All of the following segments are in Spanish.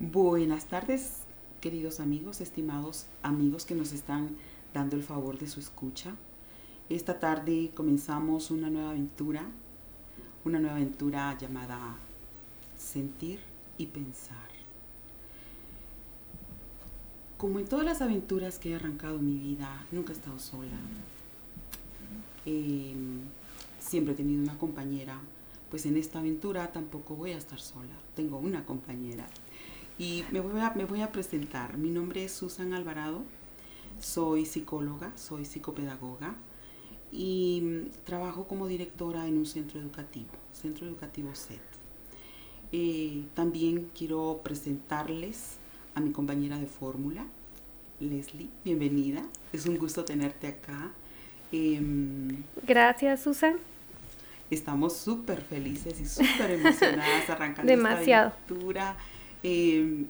Buenas tardes, queridos amigos, estimados amigos que nos están dando el favor de su escucha. Esta tarde comenzamos una nueva aventura, una nueva aventura llamada Sentir y Pensar. Como en todas las aventuras que he arrancado en mi vida, nunca he estado sola. Eh, siempre he tenido una compañera, pues en esta aventura tampoco voy a estar sola. Tengo una compañera. Y me voy, a, me voy a presentar. Mi nombre es Susan Alvarado. Soy psicóloga, soy psicopedagoga y trabajo como directora en un centro educativo, Centro Educativo SET. Eh, también quiero presentarles a mi compañera de fórmula, Leslie. Bienvenida. Es un gusto tenerte acá. Em, Gracias, Susan. Estamos súper felices y súper emocionadas arrancando Demasiado. esta aventura. Em,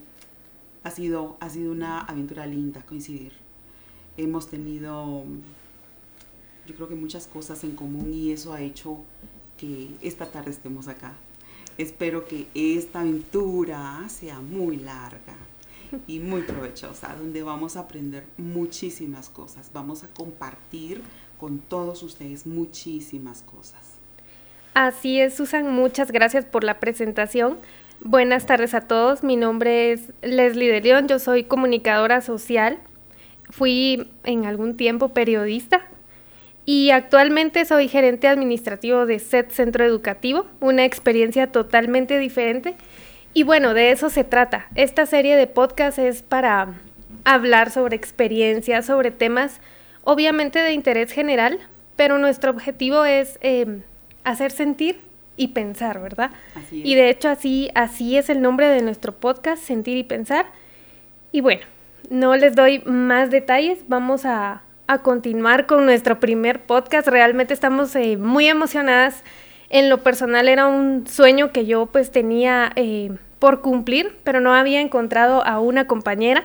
ha, sido, ha sido una aventura linda coincidir. Hemos tenido, yo creo que muchas cosas en común y eso ha hecho que esta tarde estemos acá. Espero que esta aventura sea muy larga y muy provechosa, donde vamos a aprender muchísimas cosas. Vamos a compartir con todos ustedes muchísimas cosas. Así es, Susan, muchas gracias por la presentación. Buenas tardes a todos, mi nombre es Leslie de León, yo soy comunicadora social, fui en algún tiempo periodista y actualmente soy gerente administrativo de SET Centro Educativo, una experiencia totalmente diferente. Y bueno, de eso se trata. Esta serie de podcast es para hablar sobre experiencias, sobre temas obviamente de interés general, pero nuestro objetivo es eh, hacer sentir y pensar, ¿verdad? Y de hecho así, así es el nombre de nuestro podcast, Sentir y Pensar. Y bueno, no les doy más detalles, vamos a, continuar con nuestro primer podcast. Realmente estamos eh, muy emocionadas. En lo personal era un sueño que yo pues tenía eh, por cumplir, pero no había encontrado a una compañera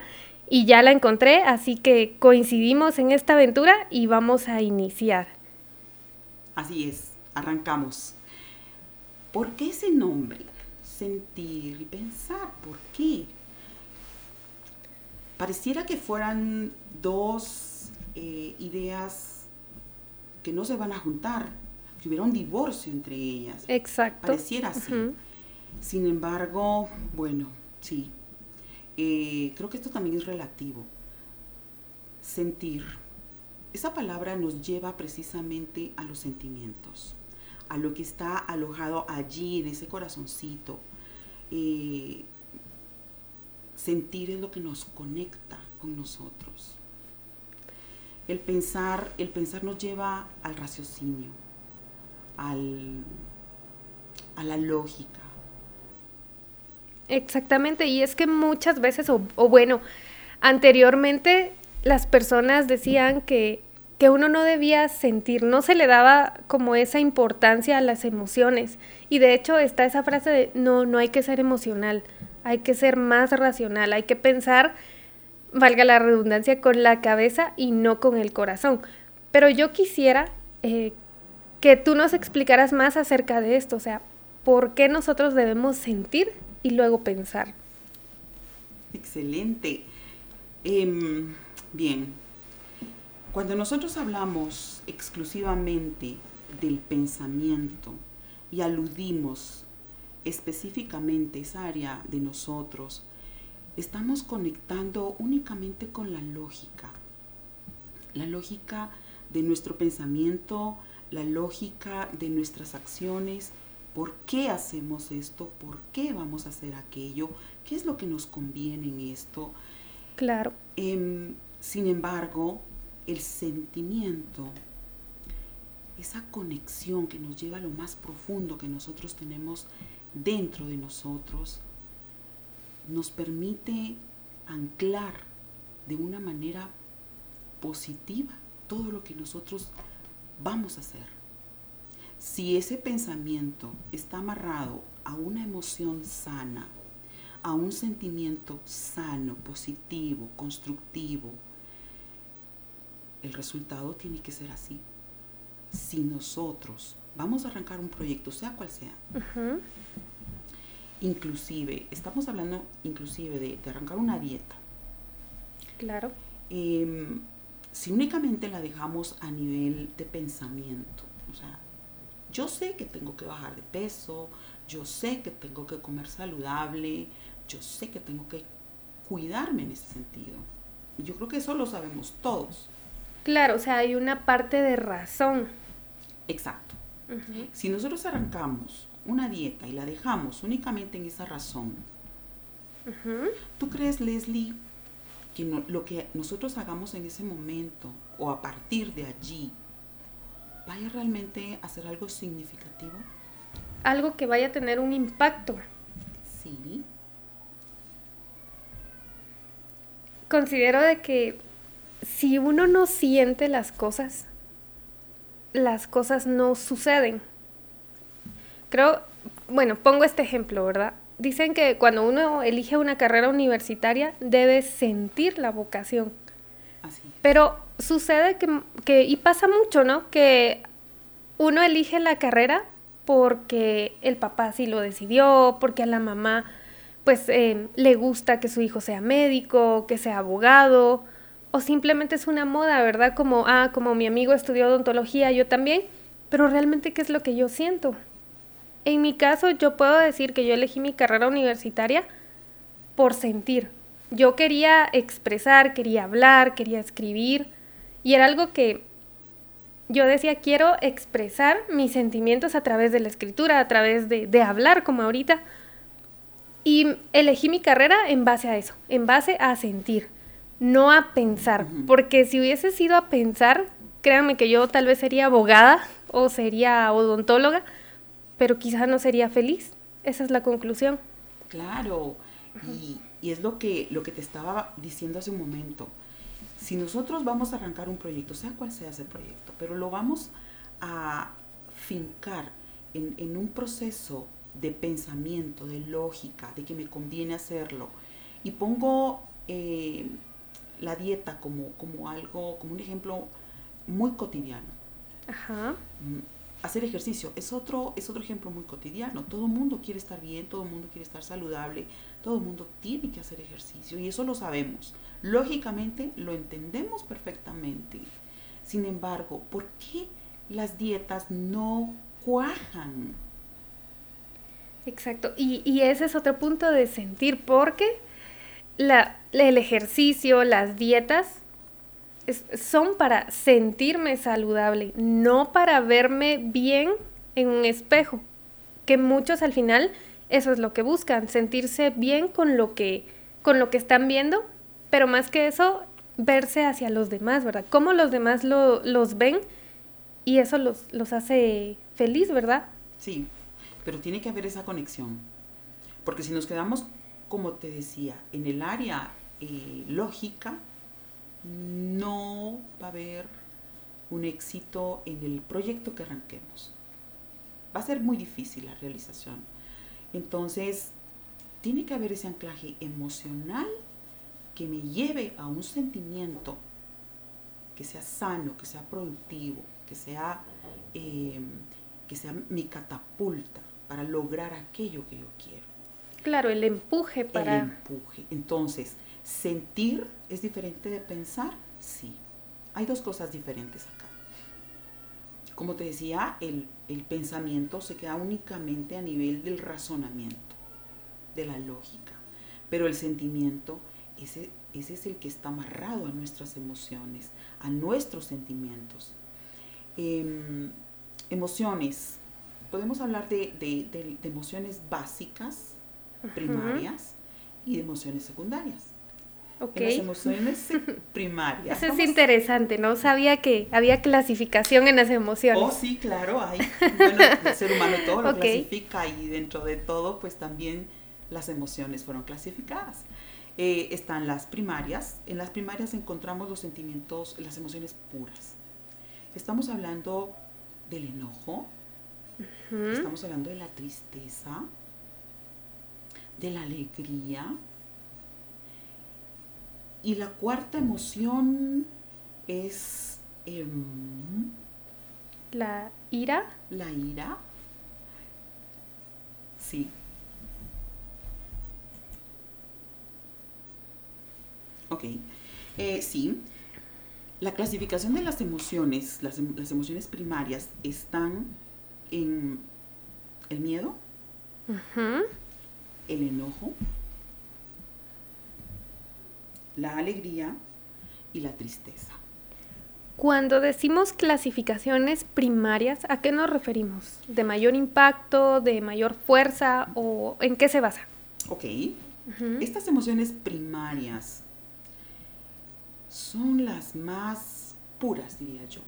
y ya la encontré, así que coincidimos en esta aventura y vamos a iniciar. Así es, arrancamos. ¿Por qué ese nombre? Sentir y pensar, ¿por qué? Pareciera que fueran dos eh, ideas que no se van a juntar, que hubiera un divorcio entre ellas. Exacto. Pareciera así. Sin embargo, bueno, sí. Eh, creo que esto también es relativo. Sentir. Esa palabra nos lleva precisamente a los sentimientos a lo que está alojado allí en ese corazoncito. Eh, sentir es lo que nos conecta con nosotros. El pensar, el pensar nos lleva al raciocinio, al, a la lógica. Exactamente, y es que muchas veces, o bueno, anteriormente las personas decían que que uno no debía sentir, no se le daba como esa importancia a las emociones. Y de hecho está esa frase de no, no hay que ser emocional, hay que ser más racional, hay que pensar, valga la redundancia, con la cabeza y no con el corazón. Pero yo quisiera eh, que tú nos explicaras más acerca de esto, o sea, ¿por qué nosotros debemos sentir y luego pensar? Excelente. Em, bien, cuando nosotros hablamos exclusivamente del pensamiento y aludimos específicamente esa área de nosotros, estamos conectando únicamente con la lógica. La lógica de nuestro pensamiento, la lógica de nuestras acciones, por qué hacemos esto, por qué vamos a hacer aquello, qué es lo que nos conviene en esto. Claro. Em, sin embargo, el sentimiento, esa conexión que nos lleva a lo más profundo que nosotros tenemos dentro de nosotros, nos permite anclar de una manera positiva todo lo que nosotros vamos a hacer. Si ese pensamiento está amarrado a una emoción sana, a un sentimiento sano, positivo, constructivo, el resultado tiene que ser así. Si nosotros vamos a arrancar un proyecto, sea cual sea, inclusive, estamos hablando inclusive de, arrancar una dieta. Claro. Em, si únicamente la dejamos a nivel de pensamiento, o sea, yo sé que tengo que bajar de peso, yo sé que tengo que comer saludable, yo sé que tengo que cuidarme en ese sentido. Yo creo que eso lo sabemos todos. Claro, o sea, hay una parte de razón. Exacto. Si nosotros arrancamos una dieta y la dejamos únicamente en esa razón, ¿tú crees, Leslie, que lo que nosotros hagamos en ese momento o a partir de allí vaya realmente a ser algo significativo? Algo que vaya a tener un impacto. Sí. Considero de que si uno no siente las cosas, las cosas no suceden. Creo, bueno, pongo este ejemplo, ¿verdad? Dicen que cuando uno elige una carrera universitaria debe sentir la vocación. Así. Pero sucede que, que, y pasa mucho, ¿no? Que uno elige la carrera porque el papá sí lo decidió, porque a la mamá pues eh, le gusta que su hijo sea médico, que sea abogado, o simplemente es una moda, ¿verdad? Como, ah, como mi amigo estudió odontología, yo también, pero realmente qué es lo que yo siento. En mi caso, yo puedo decir que yo elegí mi carrera universitaria por sentir. Yo quería expresar, quería hablar, quería escribir, y era algo que yo decía, quiero expresar mis sentimientos a través de la escritura, a través de, de hablar, como ahorita. Y elegí mi carrera en base a eso, en base a sentir no a pensar, porque si hubiese sido a pensar, créanme que yo tal vez sería abogada o sería odontóloga, pero quizás no sería feliz. Esa es la conclusión. Claro, y, es lo que, lo que te estaba diciendo hace un momento. Si nosotros vamos a arrancar un proyecto, sea cual sea ese proyecto, pero lo vamos a fincar en, en un proceso de pensamiento, de lógica, de que me conviene hacerlo, y pongo eh, la dieta como, como algo, como un ejemplo muy cotidiano. Ajá. Mm, hacer ejercicio es otro, es otro ejemplo muy cotidiano. Todo el mundo quiere estar bien, todo el mundo quiere estar saludable, todo el mundo tiene que hacer ejercicio y eso lo sabemos. Lógicamente lo entendemos perfectamente. Sin embargo, ¿por qué las dietas no cuajan? Exacto. Y, y ese es otro punto de sentir, porque el ejercicio, las dietas, son para sentirme saludable, no para verme bien en un espejo, que muchos al final eso es lo que buscan, sentirse bien con lo que, con lo que están viendo, pero más que eso, verse hacia los demás, ¿verdad? Cómo los demás lo, los ven y eso los, los hace feliz, ¿verdad? Sí, pero tiene que haber esa conexión, porque si nos quedamos como te decía, en el área eh, lógica, no va a haber un éxito en el proyecto que arranquemos. Va a ser muy difícil la realización. Entonces, tiene que haber ese anclaje emocional que me lleve a un sentimiento que sea sano, que sea productivo, que sea, eh, que sea mi catapulta para lograr aquello que yo quiero. Claro, el empuje para... El empuje. Entonces, sentir es diferente de pensar, sí. Hay dos cosas diferentes acá. Como te decía, el, pensamiento se queda únicamente a nivel del razonamiento, de la lógica. Pero el sentimiento, ese, ese es el que está amarrado a nuestras emociones, a nuestros sentimientos. Em, emociones. Podemos hablar de, de emociones básicas, primarias y de emociones secundarias. Okay. En las emociones primarias. Eso es interesante, no sabía que había clasificación en las emociones. Oh, sí, claro, hay. Bueno, el ser humano todo lo clasifica y dentro de todo, pues también las emociones fueron clasificadas. Eh, están las primarias. En las primarias encontramos los sentimientos, las emociones puras. Estamos hablando del enojo, estamos hablando de la tristeza, de la alegría. Y la cuarta emoción es em, la ira. La ira. Sí. Ok. Eh, sí. La clasificación de las emociones, las, em, las, emociones primarias, están en el miedo, uh el enojo, la alegría y la tristeza. Cuando decimos clasificaciones primarias, ¿a qué nos referimos? ¿De mayor impacto, de mayor fuerza o en qué se basa? Ok. Estas emociones primarias son las más puras, diría yo.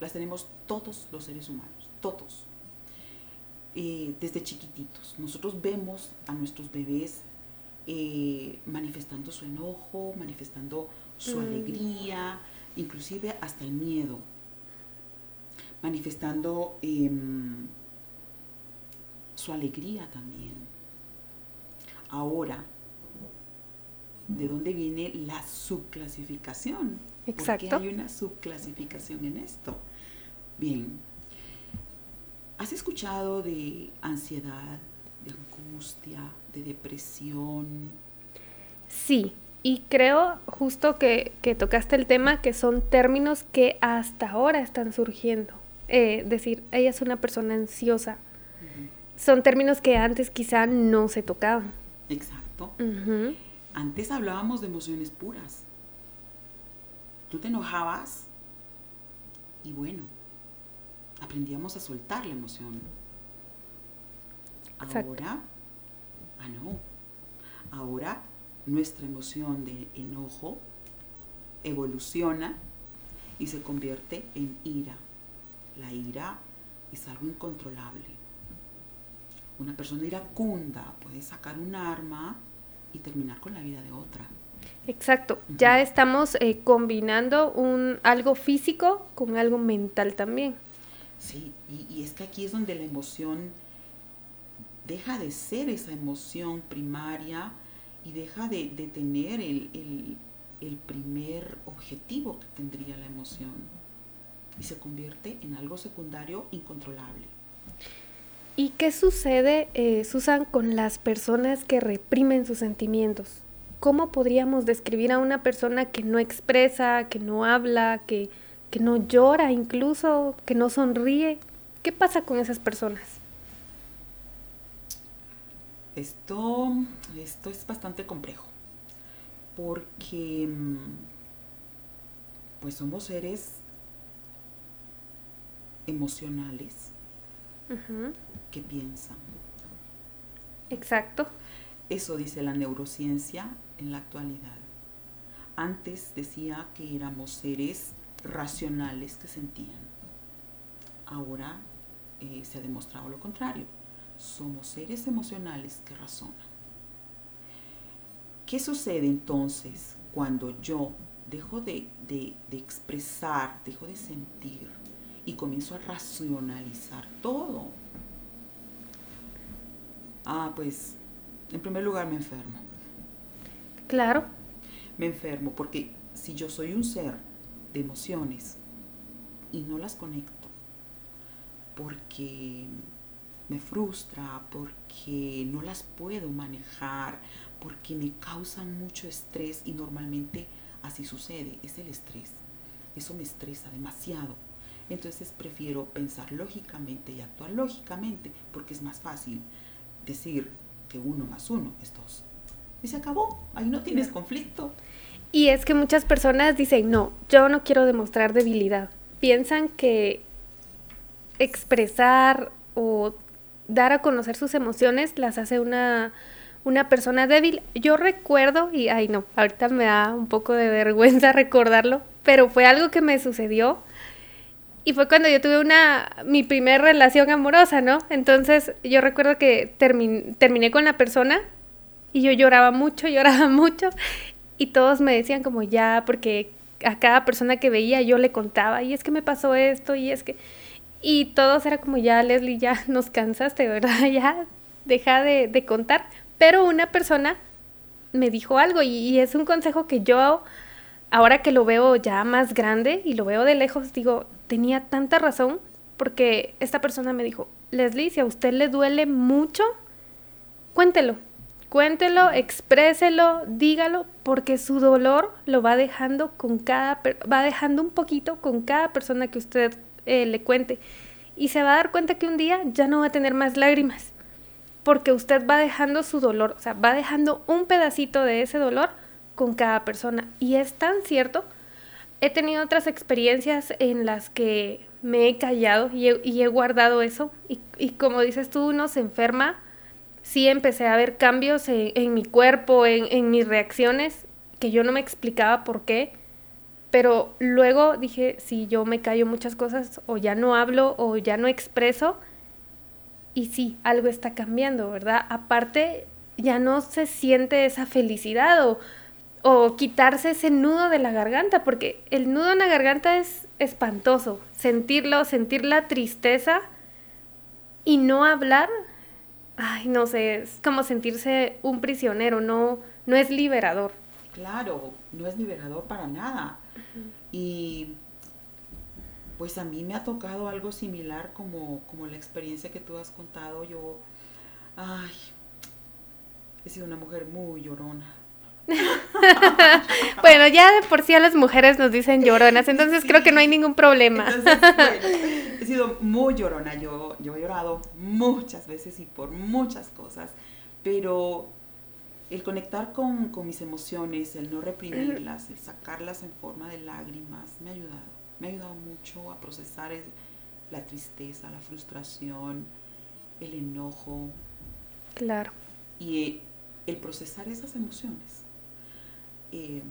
Las tenemos todos los seres humanos, todos. Eh, desde chiquititos. Nosotros vemos a nuestros bebés eh, manifestando su enojo, manifestando su Mm. alegría, inclusive hasta el miedo. Manifestando em, su alegría también. Ahora, ¿de dónde viene la subclasificación? Exacto. ¿Por qué hay una subclasificación en esto? Bien, ¿has escuchado de ansiedad, de angustia, de depresión? Sí, y creo justo que, que tocaste el tema que son términos que hasta ahora están surgiendo. Eh, decir, ella es una persona ansiosa. Son términos que antes quizá no se tocaban. Exacto. Antes hablábamos de emociones puras. Tú te enojabas y bueno, aprendíamos a soltar la emoción. Exacto. Ahora, ah no, ahora nuestra emoción de enojo evoluciona y se convierte en ira. La ira es algo incontrolable. Una persona iracunda puede sacar un arma y terminar con la vida de otra. Exacto, ya estamos eh, combinando un, algo físico con algo mental también. Sí, y, y es que aquí es donde la emoción deja de ser esa emoción primaria y deja de, de tener el, el- el primer objetivo que tendría la emoción y se convierte en algo secundario incontrolable. ¿Y qué sucede, eh, Susan, con las personas que reprimen sus sentimientos? ¿Cómo podríamos describir a una persona que no expresa, que no habla, que, que no llora incluso, que no sonríe? ¿Qué pasa con esas personas? Esto, esto es bastante complejo porque mm, pues somos seres emocionales que piensan. Exacto. Eso dice la neurociencia en la actualidad. Antes decía que éramos seres racionales que sentían. Ahora eh, se ha demostrado lo contrario. Somos seres emocionales que razonan. ¿Qué sucede entonces cuando yo dejo de, de- de expresar, dejo de sentir y comienzo a racionalizar todo? Ah, pues en primer lugar me enfermo. Claro. Me enfermo porque si yo soy un ser de emociones y no las conecto, porque me frustra, porque no las puedo manejar, porque me causan mucho estrés y normalmente así sucede, es el estrés. Eso me estresa demasiado. Entonces prefiero pensar lógicamente y actuar lógicamente porque es más fácil decir que uno más uno es dos. Y se acabó, ahí no tienes conflicto. Y es que muchas personas dicen, no, yo no quiero demostrar debilidad. Piensan que expresar o dar a conocer sus emociones las hace una, una persona débil. Yo recuerdo, y ay no, ahorita me da un poco de vergüenza recordarlo, pero fue algo que me sucedió. Y fue cuando yo tuve una, mi primera relación amorosa, ¿no? Entonces yo recuerdo que termin- terminé con la persona y yo lloraba mucho, lloraba mucho. Y todos me decían como ya, porque a cada persona que veía yo le contaba, y es que me pasó esto, y es que... Y todos era como ya, Leslie, ya nos cansaste, ¿verdad? Ya, deja de, de contar. Pero una persona me dijo algo y, y es un consejo que yo, ahora que lo veo ya más grande y lo veo de lejos, digo, tenía tanta razón porque esta persona me dijo, Leslie, si a usted le duele mucho, cuéntelo, Cuéntelo, expréselo, dígalo, porque su dolor lo va dejando con cada, va dejando un poquito con cada persona que usted eh, le cuente. Y se va a dar cuenta que un día ya no va a tener más lágrimas, porque usted va dejando su dolor, o sea, va dejando un pedacito de ese dolor con cada persona. Y es tan cierto, he tenido otras experiencias en las que me he callado y he, guardado eso. Y, y como dices tú, uno se enferma sí empecé a ver cambios en, mi cuerpo, en, mis reacciones, que yo no me explicaba por qué. Pero luego dije, si yo me callo muchas cosas, o ya no hablo, o ya no expreso, y sí, algo está cambiando, ¿verdad? Aparte, ya no se siente esa felicidad o, o quitarse ese nudo de la garganta, porque el nudo en la garganta es espantoso. Sentirlo, sentir la tristeza y no hablar ay, no sé, es como sentirse un prisionero, no, no es liberador. Claro, no es liberador para nada. Y pues a mí me ha tocado algo similar como, como la experiencia que tú has contado. Yo, ay, he sido una mujer muy llorona. bueno, ya de por sí a las mujeres nos dicen lloronas, entonces creo que no hay ningún problema. he sido muy llorona, yo, yo he llorado muchas veces y por muchas cosas, pero el conectar con, mis emociones, el no reprimirlas, el sacarlas en forma de lágrimas, me ha ayudado. Me ha ayudado mucho a procesar la tristeza, la frustración, el enojo. Claro. Y el procesar esas emociones eh,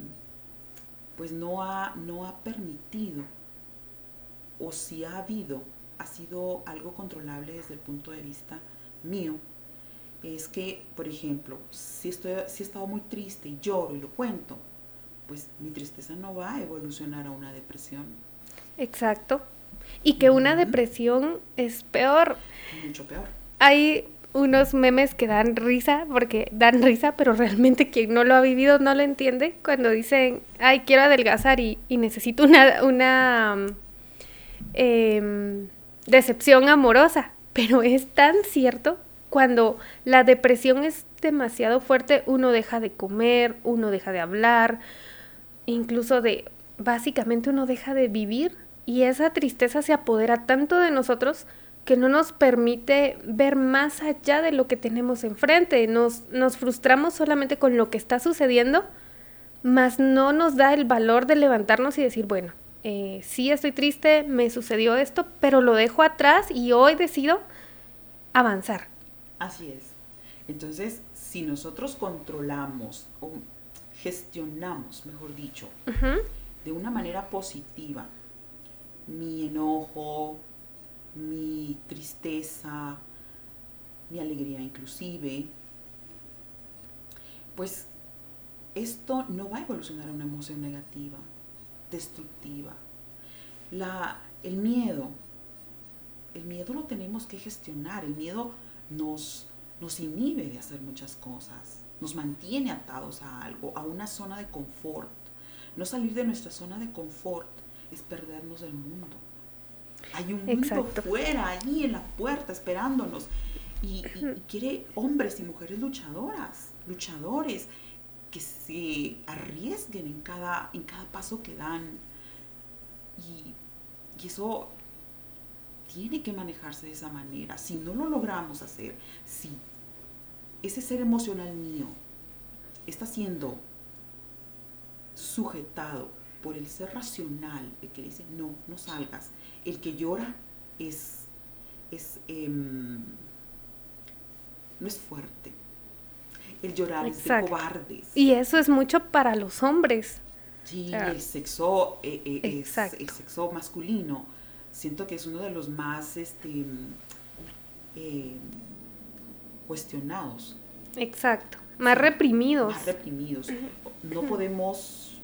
pues no ha, no ha permitido, o si ha habido, ha sido algo controlable desde el punto de vista mío, es que, por ejemplo, si, estoy, si he estado muy triste y lloro y lo cuento, pues mi tristeza no va a evolucionar a una depresión. Exacto. Y que una depresión es peor. Mucho peor. Hay unos memes que dan risa, porque dan risa, pero realmente quien no lo ha vivido no lo entiende, cuando dicen, ay, quiero adelgazar y, necesito una, una em, decepción amorosa. Pero es tan cierto, cuando la depresión es demasiado fuerte, uno deja de comer, uno deja de hablar, incluso de, básicamente uno deja de vivir y esa tristeza se apodera tanto de nosotros que no nos permite ver más allá de lo que tenemos enfrente. Nos, nos frustramos solamente con lo que está sucediendo, mas no nos da el valor de levantarnos y decir, bueno, eh, sí estoy triste, me sucedió esto, pero lo dejo atrás y hoy decido avanzar. Así es. Entonces, si nosotros controlamos o gestionamos, mejor dicho, de una manera positiva mi enojo, mi tristeza, mi alegría inclusive, pues esto no va a evolucionar a una emoción negativa, destructiva. La, el miedo, el miedo lo tenemos que gestionar, el miedo nos, nos inhibe de hacer muchas cosas, nos mantiene atados a algo, a una zona de confort. No salir de nuestra zona de confort es perdernos del mundo. Hay un mundo fuera, ahí en la puerta, esperándonos. Y, quiere hombres y mujeres luchadoras, luchadores, que se arriesguen en cada, en cada paso que dan. Y, y eso tiene que manejarse de esa manera. Si no lo logramos hacer, si ese ser emocional mío está siendo sujetado por el ser racional, el que dice, no, no salgas, el que llora es, es em, no es fuerte. El llorar es de cobardes. Y eso es mucho para los hombres. Sí, el sexo eh, eh, es el sexo masculino. Siento que es uno de los más este, em, cuestionados. Exacto. Más reprimidos. Más reprimidos. No podemos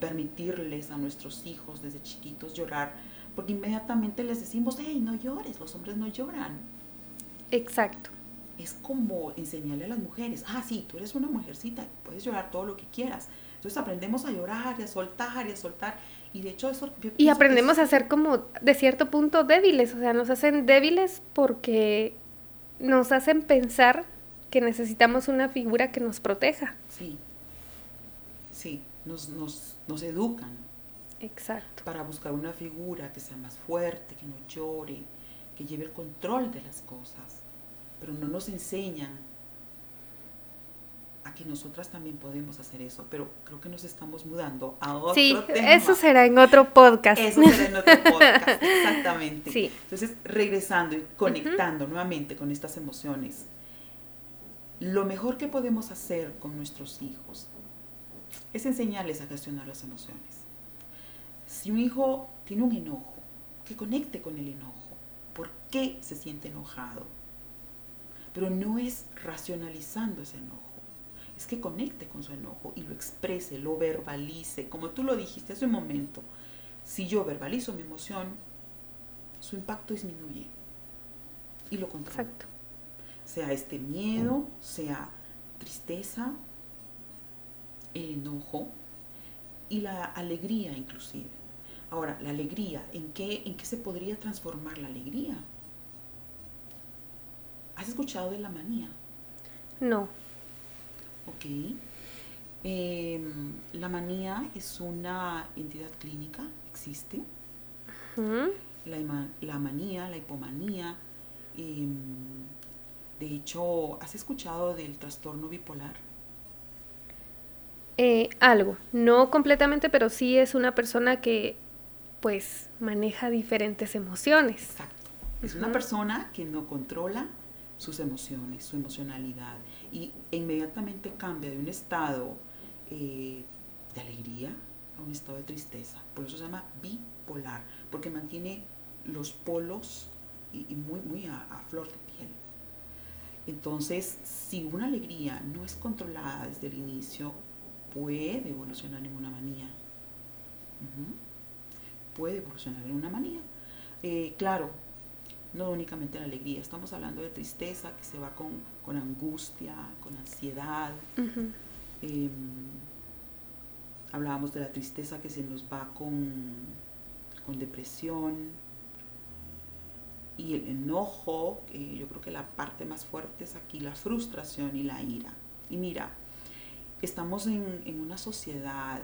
permitirles a nuestros hijos desde chiquitos llorar porque inmediatamente les decimos, hey, no llores, los hombres no lloran. Exacto. Es como enseñarle a las mujeres, ah, sí, tú eres una mujercita, puedes llorar todo lo que quieras. Entonces aprendemos a llorar y a soltar y a soltar. Y de hecho eso... Y aprendemos a ser como, de cierto punto, débiles. O sea, nos hacen débiles porque nos hacen pensar que necesitamos una figura que nos proteja. Sí, sí, nos, nos, nos educan. Exacto. Para buscar una figura que sea más fuerte, que no llore, que lleve el control de las cosas. Pero no nos enseñan a que nosotras también podemos hacer eso. Pero creo que nos estamos mudando a otro sí, tema. eso será en otro podcast. Eso será en otro podcast, exactamente. Sí. Entonces, regresando y conectando nuevamente con estas emociones, lo mejor que podemos hacer con nuestros hijos es enseñarles a gestionar las emociones. Si un hijo tiene un enojo, que conecte con el enojo. ¿Por qué se siente enojado? Pero no es racionalizando ese enojo. Es que conecte con su enojo y lo exprese, lo verbalice. Como tú lo dijiste hace un momento, si yo verbalizo mi emoción, su impacto disminuye y lo controlo. Exacto. Sea este miedo, sea tristeza, el enojo y la alegría inclusive. Ahora, la alegría, ¿en qué, ¿en qué se podría transformar la alegría? ¿Has escuchado de la manía? No. Ok. Eh, la manía es una entidad clínica, existe. Ujú. La, ima- la manía, la hipomanía. eh, de hecho, ¿has escuchado del trastorno bipolar? Eh, algo, no completamente, pero sí es una persona que pues maneja diferentes emociones. Exacto. Es una persona que no controla sus emociones, su emocionalidad, y inmediatamente cambia de un estado eh, de alegría a un estado de tristeza. Por eso se llama bipolar, porque mantiene los polos y, y muy, muy a, a flor de piel. Entonces, si una alegría no es controlada desde el inicio, puede evolucionar en una manía. Puede evolucionar en una manía. Eh, claro, no únicamente la alegría, estamos hablando de tristeza que se va con, con angustia, con ansiedad. Eh, hablábamos de la tristeza que se nos va con, con depresión. Y el enojo, que yo creo que la parte más fuerte es aquí la frustración y la ira. Y mira, estamos en, en una sociedad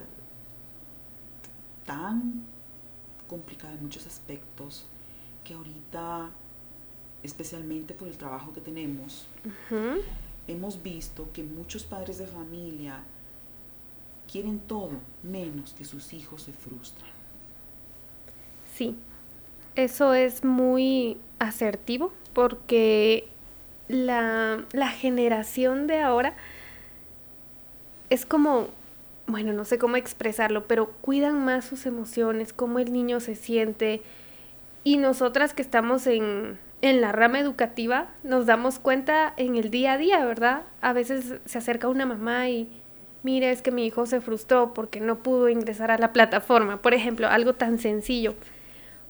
tan complicada en muchos aspectos que ahorita, especialmente por el trabajo que tenemos, hemos visto que muchos padres de familia quieren todo menos que sus hijos se frustran. Sí, eso es muy asertivo porque la, la generación de ahora es como, bueno, no sé cómo expresarlo, pero cuidan más sus emociones, cómo el niño se siente. Y nosotras que estamos en, en la rama educativa nos damos cuenta en el día a día, ¿verdad? A veces se acerca una mamá y, mire, es que mi hijo se frustró porque no pudo ingresar a la plataforma, por ejemplo, algo tan sencillo.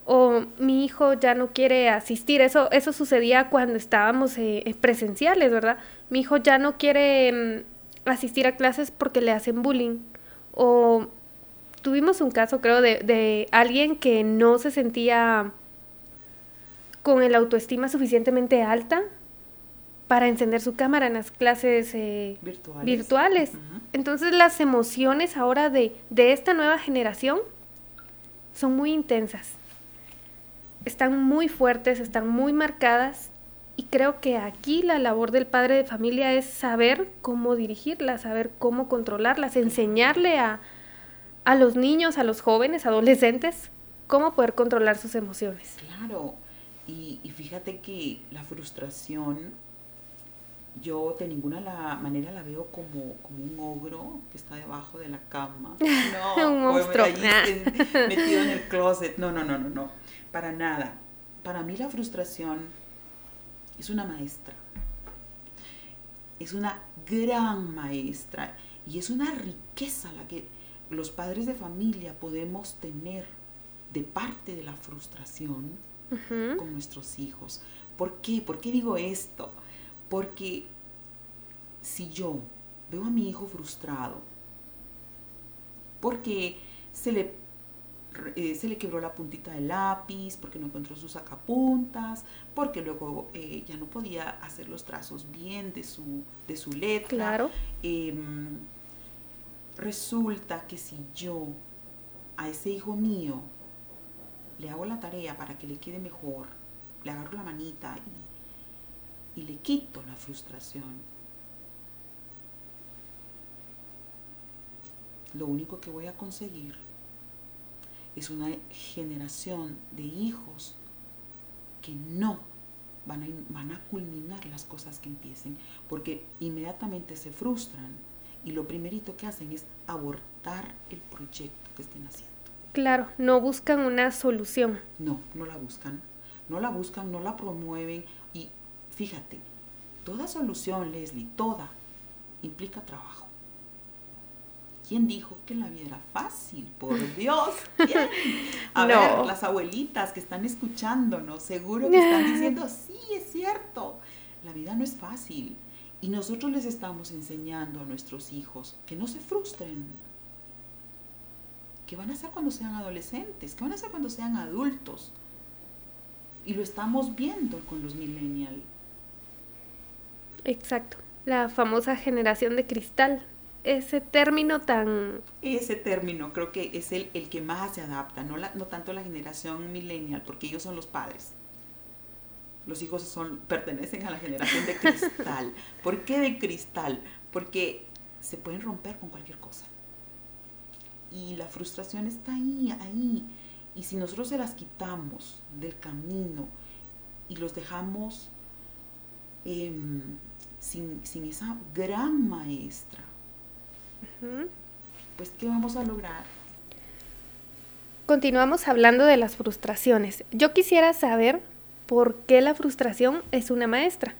O mi hijo ya no quiere asistir, eso, eso sucedía cuando estábamos eh, presenciales, ¿verdad? Mi hijo ya no quiere mm, asistir a clases porque le hacen bullying. O tuvimos un caso, creo, de, de alguien que no se sentía con el autoestima suficientemente alta para encender su cámara en las clases eh, Virtuales. Entonces las emociones ahora de, de esta nueva generación son muy intensas. Están muy fuertes, están muy marcadas y creo que aquí la labor del padre de familia es saber cómo dirigirlas, saber cómo controlarlas, enseñarle a, a los niños, a los jóvenes, adolescentes, cómo poder controlar sus emociones. Claro, y, y fíjate que la frustración, yo de ninguna la manera la veo como, como un ogro que está debajo de la cama. No, Un monstruo. metido en el closet. No, no, no, no, no. Para nada. Para mí la frustración es una maestra. Es una gran maestra y es una riqueza la que los padres de familia podemos tener de parte de la frustración con nuestros hijos. ¿Por qué? ¿Por qué digo esto? Porque si yo veo a mi hijo frustrado, porque se le eh, se le quebró la puntita del lápiz, porque no encontró sus sacapuntas, porque luego eh, ya no podía hacer los trazos bien de su, de su letra. Claro. Em, resulta que si yo a ese hijo mío le hago la tarea para que le quede mejor, le agarro la manita y, y le quito la frustración, lo único que voy a conseguir es una generación de hijos que no van a, van a culminar las cosas que empiecen, porque inmediatamente se frustran y lo primerito que hacen es abortar el proyecto que estén haciendo. Claro, no buscan una solución. No, no la buscan. No la buscan, no la promueven. Y fíjate, toda solución, Leslie, toda, implica trabajo. ¿Quién dijo que la vida era fácil? Por Dios. ¿quién? A ver, las abuelitas que están escuchándonos, seguro que están diciendo, sí, es cierto. La vida no es fácil. Y nosotros les estamos enseñando a nuestros hijos que no se frustren. ¿Qué van a hacer cuando sean adolescentes? ¿Qué van a hacer cuando sean adultos? Y lo estamos viendo con los millennials. Exacto. La famosa generación de cristal. Ese término tan... Ese término creo que es el, el que más se adapta, no, la, no tanto la generación millennial, porque ellos son los padres. Los hijos son, pertenecen a la generación de cristal. ¿Por qué de cristal? Porque se pueden romper con cualquier cosa. Y la frustración está ahí, ahí. Y si nosotros se las quitamos del camino y los dejamos eh, sin, sin, esa gran maestra, uh -huh. pues ¿qué vamos a lograr? Continuamos hablando de las frustraciones. Yo quisiera saber por qué la frustración es una maestra.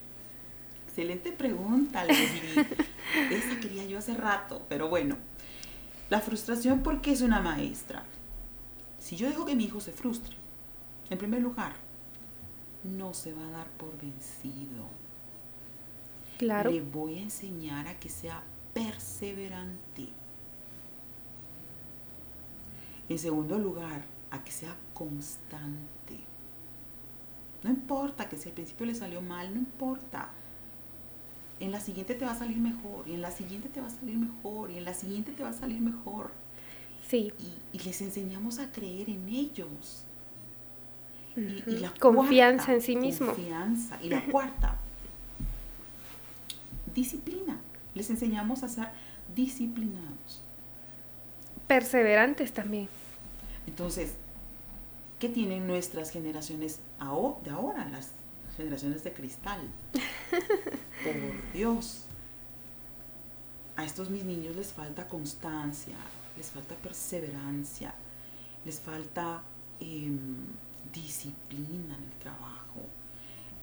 Excelente pregunta, Leslie. Esa quería yo hace rato, pero bueno. La frustración, ¿por qué es una maestra? Si yo dejo que mi hijo se frustre, en primer lugar, no se va a dar por vencido. Claro. Le voy a enseñar a que sea perseverante. En segundo lugar, a que sea constante. No importa que si al principio le salió mal, no importa en la siguiente te va a salir mejor, y en la siguiente te va a salir mejor, y en la siguiente te va a salir mejor. Sí. Y, y les enseñamos a creer en ellos. Uh -huh. y, y, la confianza cuarta, en sí mismo. Confianza. Y la cuarta, disciplina. Les enseñamos a ser disciplinados. Perseverantes también. Entonces, ¿qué tienen nuestras generaciones de ahora, las generaciones de cristal? Por Dios. A estos mis niños les falta constancia, les falta perseverancia, les falta eh, disciplina en el trabajo.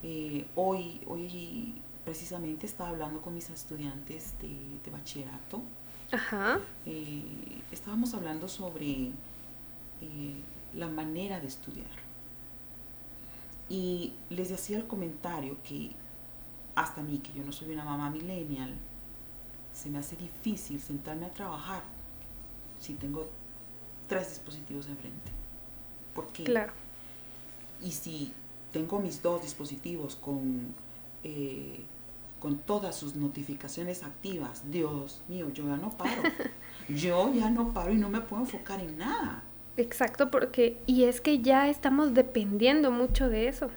Eh, hoy, hoy precisamente estaba hablando con mis estudiantes de, de bachillerato. Ajá. Eh, estábamos hablando sobre la manera de estudiar. Y les hacía el comentario que hasta a mí, que yo no soy una mamá millennial, se me hace difícil sentarme a trabajar si tengo tres dispositivos enfrente. ¿Por qué? Claro. Y si tengo mis dos dispositivos con, eh, con todas sus notificaciones activas, Dios mío, yo ya no paro. yo ya no paro y no me puedo enfocar en nada. Exacto, porque, y es que ya estamos dependiendo mucho de eso.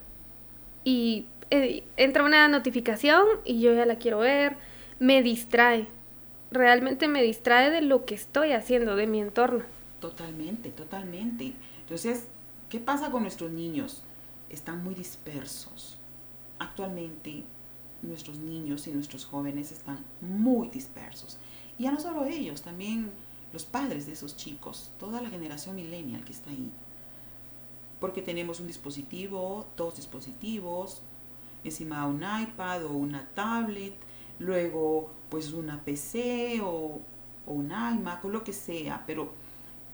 Y eh, entra una notificación y yo ya la quiero ver, me distrae, realmente me distrae de lo que estoy haciendo, de mi entorno. Totalmente, totalmente. Entonces, ¿qué pasa con nuestros niños? Están muy dispersos. Actualmente, nuestros niños y nuestros jóvenes están muy dispersos. Y ya no solo ellos, también los padres de esos chicos, toda la generación millennial que está ahí. Porque tenemos un dispositivo, dos dispositivos, encima un iPad o una tablet, luego pues una PC o, o un iMac o lo que sea, pero,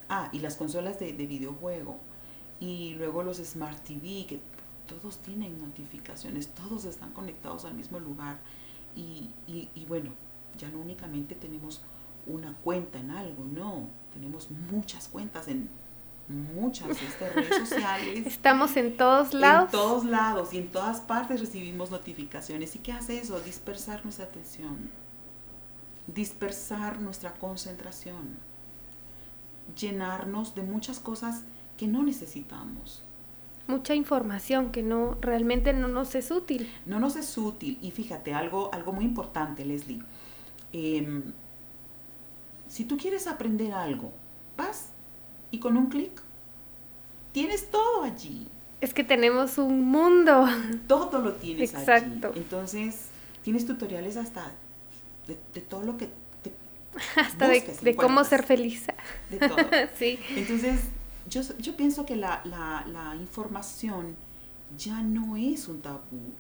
ah, y las consolas de, de videojuego, y luego los Smart TV, que todos tienen notificaciones, todos están conectados al mismo lugar, y, y, y bueno, ya no únicamente tenemos una cuenta en algo, no, tenemos muchas cuentas en muchas estas redes sociales. Estamos en todos lados. En todos lados y en todas partes recibimos notificaciones. ¿Y qué hace eso? Dispersar nuestra atención, dispersar nuestra concentración, llenarnos de muchas cosas que no necesitamos. Mucha información que no realmente no nos es útil. No nos es útil. Y fíjate, algo, algo muy importante, Leslie. Em, si tú quieres aprender algo, vas y con un clic tienes todo allí. Es que tenemos un mundo. Todo lo tienes Exacto. allí. Entonces, tienes tutoriales hasta de, todo lo que te hasta de, cómo ser feliz. De todo. sí. Entonces, yo, yo pienso que la, la, la información ya no es un tabú.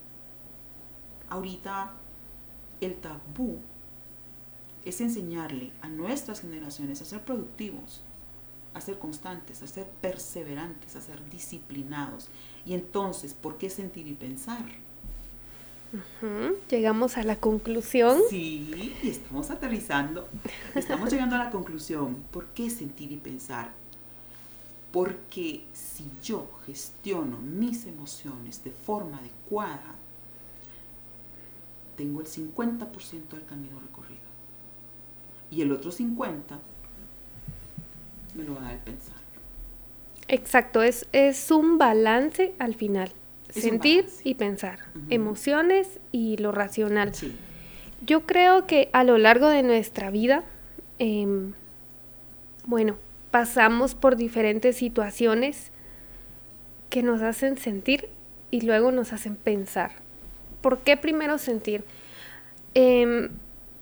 Ahorita el tabú es enseñarle a nuestras generaciones a ser productivos, a ser constantes, a ser perseverantes, a ser disciplinados. Y entonces, ¿por qué sentir y pensar? Llegamos a la conclusión. Sí, y estamos aterrizando. Estamos llegando a la conclusión. ¿Por qué sentir y pensar? Porque si yo gestiono mis emociones de forma adecuada, tengo el 50% del camino recorrido. Y el otro 50% me lo va a pensar. Exacto, es, es un balance al final. sentir y pensar, emociones y lo racional. Yo creo que a lo largo de nuestra vida, em, bueno, pasamos por diferentes situaciones que nos hacen sentir y luego nos hacen pensar. ¿Por qué primero sentir? Eh,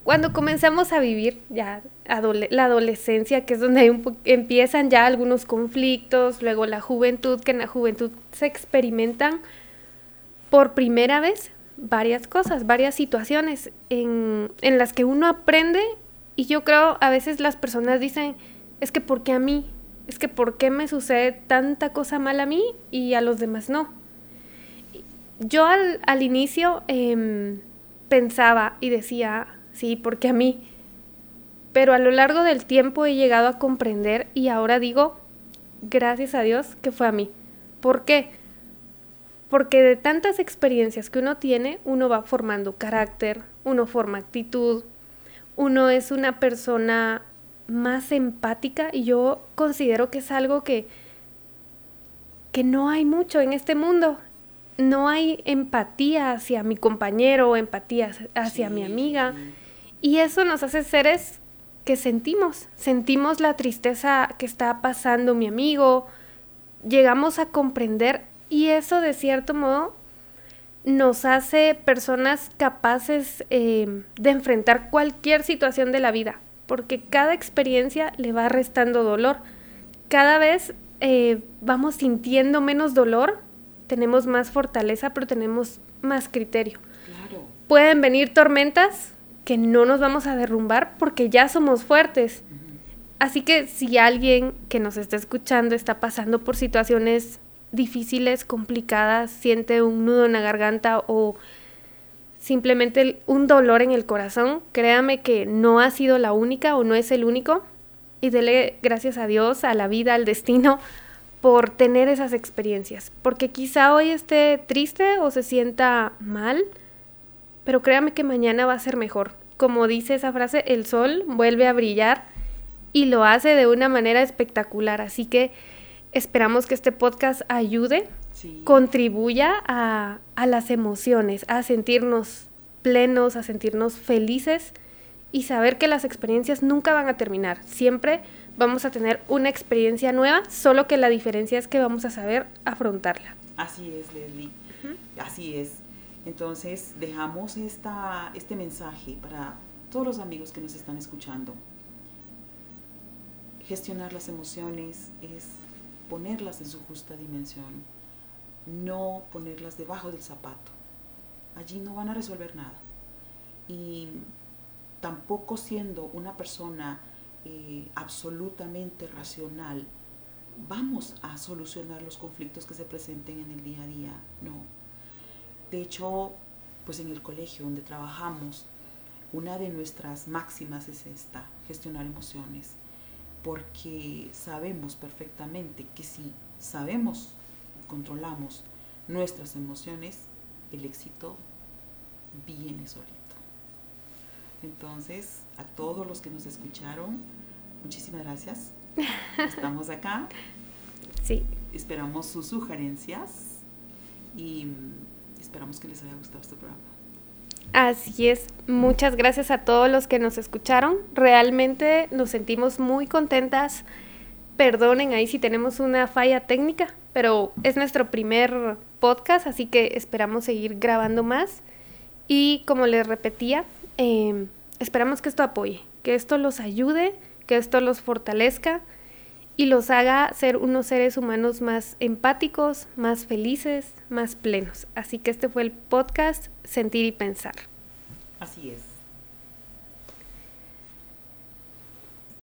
cuando comenzamos a vivir ya la adolescencia, que es donde empiezan ya algunos conflictos, luego la juventud, que en la juventud se experimentan por primera vez varias cosas, varias situaciones en, en las que uno aprende y yo creo a veces las personas dicen, es que ¿por qué a mí? Es que ¿por qué me sucede tanta cosa mal a mí y a los demás no? Yo al, al inicio em, pensaba y decía, sí, porque a mí. Pero a lo largo del tiempo he llegado a comprender y ahora digo, gracias a Dios que fue a mí. ¿Por qué? Porque de tantas experiencias que uno tiene, uno va formando carácter, uno forma actitud, uno es una persona más empática y yo considero que es algo que, que no hay mucho en este mundo. No hay empatía hacia mi compañero, empatía hacia mi amiga. Y eso nos hace seres que sentimos, sentimos la tristeza que está pasando mi amigo, llegamos a comprender y eso de cierto modo nos hace personas capaces eh, de enfrentar cualquier situación de la vida, porque cada experiencia le va restando dolor. Cada vez eh, vamos sintiendo menos dolor, tenemos más fortaleza, pero tenemos más criterio. Pueden venir tormentas, que no nos vamos a derrumbar porque ya somos fuertes. Así que si alguien que nos está escuchando está pasando por situaciones difíciles, complicadas, siente un nudo en la garganta o simplemente un dolor en el corazón, créame que no ha sido la única o no es el único y dele gracias a Dios, a la vida, al destino por tener esas experiencias, porque quizá hoy esté triste o se sienta mal, pero créame que mañana va a ser mejor. Como dice esa frase, el sol vuelve a brillar y lo hace de una manera espectacular. Así que esperamos que este podcast ayude, contribuya a, a las emociones, a sentirnos plenos, a sentirnos felices y saber que las experiencias nunca van a terminar. Siempre vamos a tener una experiencia nueva, solo que la diferencia es que vamos a saber afrontarla. Así es, Leslie. Así es. Entonces dejamos esta, este mensaje para todos los amigos que nos están escuchando. Gestionar las emociones es ponerlas en su justa dimensión, no ponerlas debajo del zapato. Allí no van a resolver nada. Y tampoco siendo una persona eh, absolutamente racional, vamos a solucionar los conflictos que se presenten en el día a día. No, de hecho, pues en el colegio donde trabajamos, una de nuestras máximas es esta, gestionar emociones. Porque sabemos perfectamente que si sabemos, controlamos nuestras emociones, el éxito viene solito. Entonces, a todos los que nos escucharon, muchísimas gracias. Estamos acá. Sí. Esperamos sus sugerencias y esperamos que les haya gustado este programa. Así es, muchas gracias a todos los que nos escucharon. Realmente nos sentimos muy contentas. Perdonen ahí si tenemos una falla técnica, pero es nuestro primer podcast, así que esperamos seguir grabando más. Y como les repetía, em, esperamos que esto apoye, que esto los ayude, que esto los fortalezca y los haga ser unos seres humanos más empáticos, más felices, más plenos. Así que este fue el podcast Sentir y Pensar. Así es.